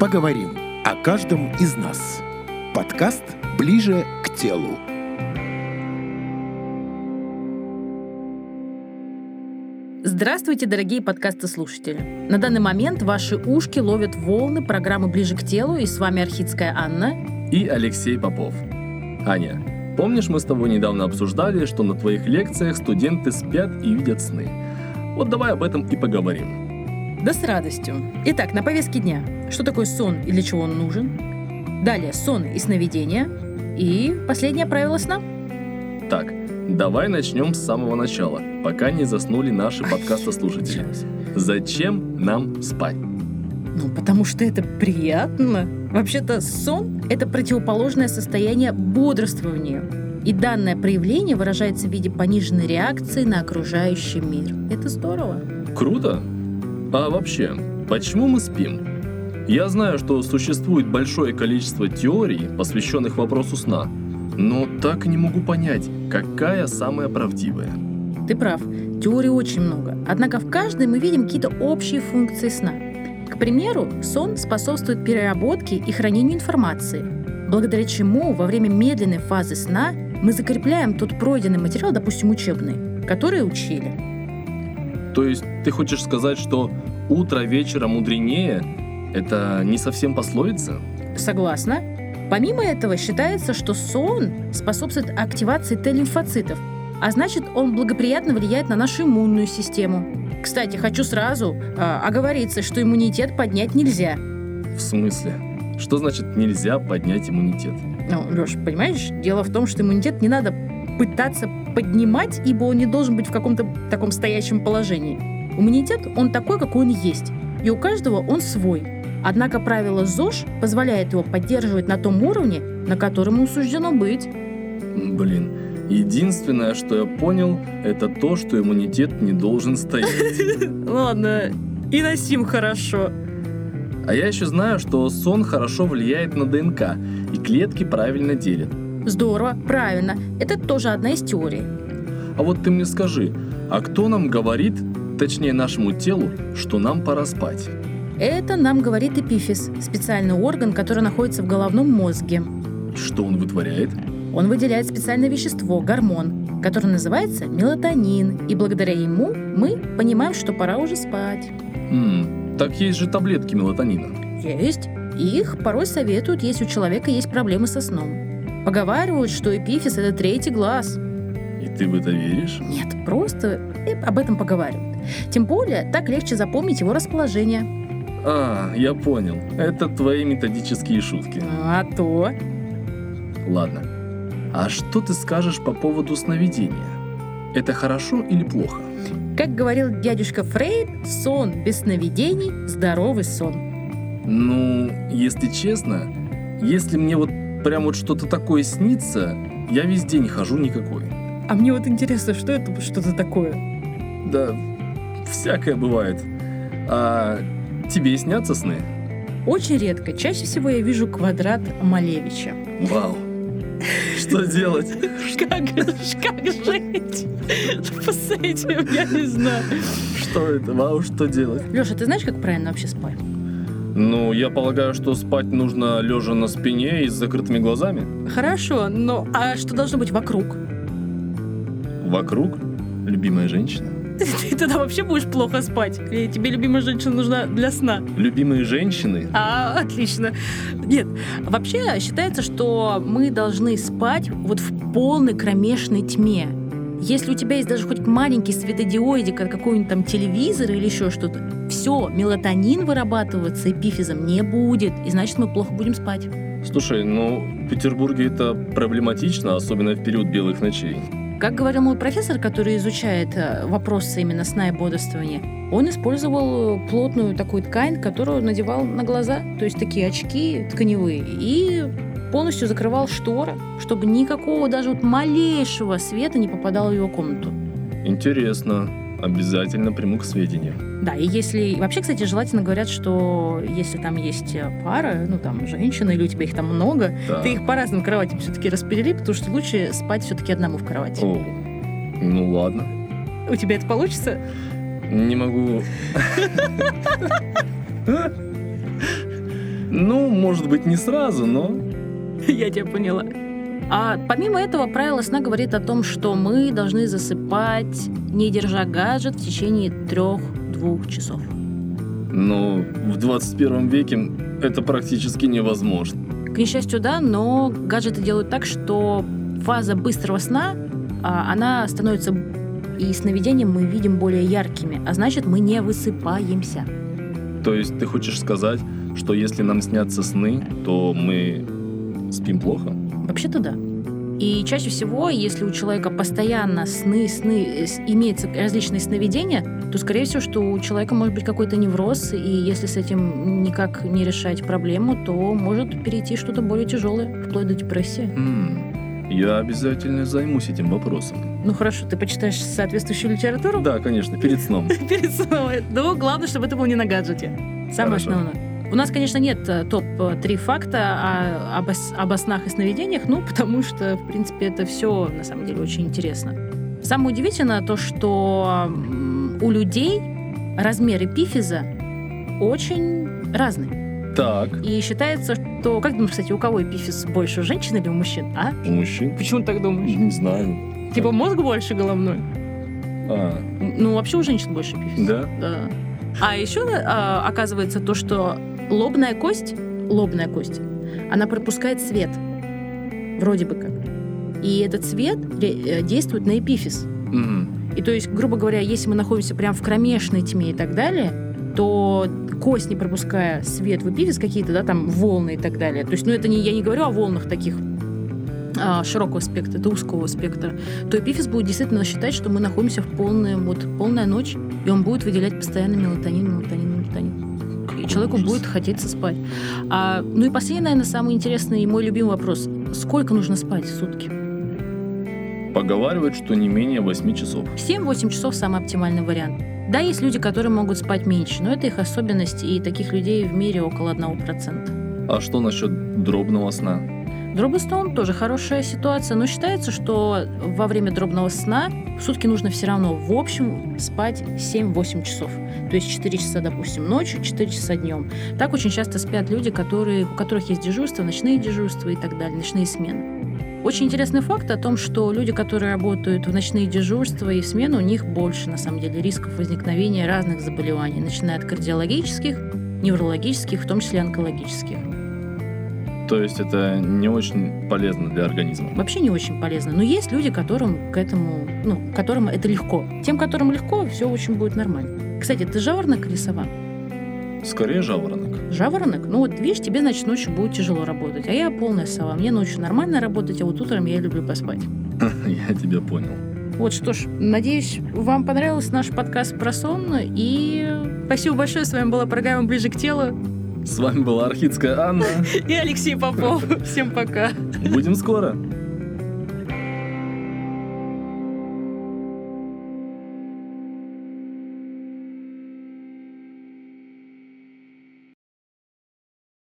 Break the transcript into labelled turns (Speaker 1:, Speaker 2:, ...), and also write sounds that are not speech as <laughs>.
Speaker 1: Поговорим о каждом из нас. Подкаст «Ближе к телу».
Speaker 2: Здравствуйте, дорогие подкасты-слушатели. На данный момент ваши ушки ловят волны программы «Ближе к телу» и с вами Архидская Анна
Speaker 3: и Алексей Попов. Аня, помнишь, мы с тобой недавно обсуждали, что на твоих лекциях студенты спят и видят сны? Вот давай об этом и поговорим.
Speaker 2: Да с радостью. Итак, на повестке дня. Что такое сон и для чего он нужен? Далее сон и сновидение. И последнее правило сна.
Speaker 3: Так, давай начнем с самого начала, пока не заснули наши подкастослушатели. Зачем нам спать?
Speaker 2: Ну, потому что это приятно. Вообще-то сон — это противоположное состояние бодрствования. И данное проявление выражается в виде пониженной реакции на окружающий мир. Это здорово.
Speaker 3: Круто. А вообще, почему мы спим? Я знаю, что существует большое количество теорий, посвященных вопросу сна, но так и не могу понять, какая самая правдивая.
Speaker 2: Ты прав, теорий очень много. Однако в каждой мы видим какие-то общие функции сна. К примеру, сон способствует переработке и хранению информации, благодаря чему во время медленной фазы сна мы закрепляем тот пройденный материал, допустим, учебный, который учили.
Speaker 3: То есть ты хочешь сказать, что утро вечера мудренее – это не совсем пословица?
Speaker 2: Согласна. Помимо этого, считается, что сон способствует активации Т-лимфоцитов, а значит, он благоприятно влияет на нашу иммунную систему. Кстати, хочу сразу э, оговориться, что иммунитет поднять нельзя.
Speaker 3: В смысле? Что значит нельзя поднять иммунитет?
Speaker 2: Ну, Леш, понимаешь, дело в том, что иммунитет не надо пытаться поднимать, ибо он не должен быть в каком-то таком стоящем положении. Иммунитет, он такой, какой он есть. И у каждого он свой. Однако правило ЗОЖ позволяет его поддерживать на том уровне, на котором ему суждено быть.
Speaker 3: Блин, единственное, что я понял, это то, что иммунитет не должен стоять. <laughs>
Speaker 2: Ладно, и на сим хорошо.
Speaker 3: А я еще знаю, что сон хорошо влияет на ДНК, и клетки правильно делят.
Speaker 2: Здорово, правильно. Это тоже одна из теорий.
Speaker 3: А вот ты мне скажи, а кто нам говорит, точнее нашему телу, что нам пора спать?
Speaker 2: Это нам говорит эпифиз, специальный орган, который находится в головном мозге.
Speaker 3: Что он вытворяет?
Speaker 2: Он выделяет специальное вещество, гормон, который называется мелатонин, и благодаря ему мы понимаем, что пора уже спать.
Speaker 3: Хм, так есть же таблетки мелатонина.
Speaker 2: Есть. И их порой советуют, если у человека есть проблемы со сном. Поговаривают, что эпифиз — это третий глаз.
Speaker 3: И ты в это веришь?
Speaker 2: Нет, просто об этом поговаривают. Тем более, так легче запомнить его расположение.
Speaker 3: А, я понял. Это твои методические шутки.
Speaker 2: А то.
Speaker 3: Ладно. А что ты скажешь по поводу сновидения? Это хорошо или плохо?
Speaker 2: Как говорил дядюшка Фрейд, сон без сновидений – здоровый сон.
Speaker 3: Ну, если честно, если мне вот прям вот что-то такое снится, я весь день хожу никакой.
Speaker 2: А мне вот интересно, что это что-то такое?
Speaker 3: Да, всякое бывает. А тебе снятся сны?
Speaker 2: Очень редко. Чаще всего я вижу квадрат Малевича.
Speaker 3: Вау. Что делать?
Speaker 2: Как, как жить с этим? Я не знаю.
Speaker 3: Что это? Вау, что делать?
Speaker 2: Леша, ты знаешь, как правильно вообще спать?
Speaker 3: Ну, я полагаю, что спать нужно лежа на спине и с закрытыми глазами.
Speaker 2: Хорошо, но а что должно быть вокруг?
Speaker 3: Вокруг любимая женщина.
Speaker 2: Ты тогда вообще будешь плохо спать. Тебе любимая женщина нужна для сна?
Speaker 3: Любимые женщины?
Speaker 2: А, отлично. Нет, вообще считается, что мы должны спать вот в полной кромешной тьме. Если у тебя есть даже хоть маленький светодиодик, как какой-нибудь там телевизор или еще что-то, все, мелатонин вырабатываться эпифизом не будет, и значит мы плохо будем спать.
Speaker 3: Слушай, ну в Петербурге это проблематично, особенно в период белых ночей.
Speaker 2: Как говорил мой профессор, который изучает э, вопросы именно сна и бодрствования, он использовал плотную такую ткань, которую надевал на глаза, то есть такие очки тканевые, и полностью закрывал шторы, чтобы никакого даже вот малейшего света не попадало в его комнату.
Speaker 3: Интересно. Обязательно приму к сведению.
Speaker 2: Да, и если... Вообще, кстати, желательно говорят, что если там есть пара, ну, там, женщина, или у тебя их там много,
Speaker 3: Да.
Speaker 2: ты их по разным кроватям все-таки распредели, потому что лучше спать все-таки одному в кровати.
Speaker 3: О, ну ладно.
Speaker 2: У тебя это получится?
Speaker 3: Не могу. Ну, может быть, не сразу, но... <laughs>
Speaker 2: Я тебя поняла. А помимо этого, правило сна говорит о том, что мы должны засыпать, не держа гаджет в течение трех-двух часов.
Speaker 3: Но в 21 веке это практически невозможно.
Speaker 2: К несчастью, да, но гаджеты делают так, что фаза быстрого сна, а, она становится и сновидением мы видим более яркими, а значит, мы не высыпаемся.
Speaker 3: То есть ты хочешь сказать, что если нам снятся сны, то мы спим плохо?
Speaker 2: Вообще-то да. И чаще всего, если у человека постоянно сны, сны, имеются различные сновидения, то, скорее всего, что у человека может быть какой-то невроз, и если с этим никак не решать проблему, то может перейти что-то более тяжелое, вплоть до депрессии.
Speaker 3: М, Я обязательно займусь этим вопросом.
Speaker 2: Ну хорошо, ты почитаешь соответствующую литературу?
Speaker 3: Да, конечно, перед сном. <laughs>
Speaker 2: Перед сном. Но главное, чтобы это было не на гаджете. Самое основное. У нас, конечно, нет э, топ-3 факта о, об, ос- об снах и сновидениях, ну, <laughs> потому что, в принципе, это все, на самом деле, очень интересно. Самое удивительное то, что у людей размер эпифиза очень разный.
Speaker 3: Так,
Speaker 2: И считается, что... Как думаешь, кстати, у кого эпифиз больше, у женщин или у мужчин, а?
Speaker 3: у мужчин?
Speaker 2: Почему так думаешь?
Speaker 3: Не знаю.
Speaker 2: Типа мозг больше головной?
Speaker 3: А,
Speaker 2: Ну, вообще у женщин больше эпифиз.
Speaker 3: да?
Speaker 2: Да. А еще а, оказывается то, что лобная кость, лобная кость, она пропускает свет. Вроде бы как. И этот свет э, действует на эпифиз.
Speaker 3: Мгм.
Speaker 2: И то есть, грубо говоря, если мы находимся прямо в кромешной тьме и так далее, то кость, не пропуская свет в эпифиз, какие-то, да, там волны и так далее. То есть, ну это не, я не говорю о волнах таких а, широкого спектра, это узкого спектра, то эпифиз будет действительно считать, что мы находимся в полной, вот, полная ночь, и он будет выделять постоянно мелатонин, мелатонин, мелатонин. Человеку будет хотеться спать. А, ну и последний, наверное, самый интересный и мой любимый вопрос. Сколько нужно спать в сутки?
Speaker 3: Поговаривают, что не менее 8 часов.
Speaker 2: 7-8 часов самый оптимальный вариант. Да, есть люди, которые могут спать меньше, но это их особенность, и таких людей в мире около 1%.
Speaker 3: А что насчет дробного сна?
Speaker 2: Дробный сон тоже хорошая ситуация, но считается, что во время дробного сна в сутки нужно все равно в общем спать 7-8 часов. То есть 4 часа, допустим, ночью, 4 часа днем. Так очень часто спят люди, которые, у которых есть дежурство, ночные дежурства и так далее, ночные смены. Очень интересный факт о том, что люди, которые работают в ночные дежурства и в смену, у них больше, на самом деле, рисков возникновения разных заболеваний, начиная от кардиологических, неврологических, в том числе онкологических.
Speaker 3: То есть это не очень полезно для организма.
Speaker 2: вообще не очень полезно. Но есть люди, которым к этому, ну, которым это легко. Тем, которым легко, все очень будет нормально. Кстати, ты жаворонок или сова?
Speaker 3: Скорее жаворонок.
Speaker 2: Жаворонок? Ну вот видишь, тебе, значит, ночью будет тяжело работать. А я полная сова. Мне ночью нормально работать, а вот утром я люблю поспать. <laughs>
Speaker 3: Я тебя понял.
Speaker 2: Вот что ж, надеюсь, вам понравился наш подкаст про сон. И спасибо большое. С вами была программа «Ближе к телу»
Speaker 3: С вами была Архидская Анна. <laughs>
Speaker 2: и Алексей Попов. Всем пока.
Speaker 3: Будем скоро.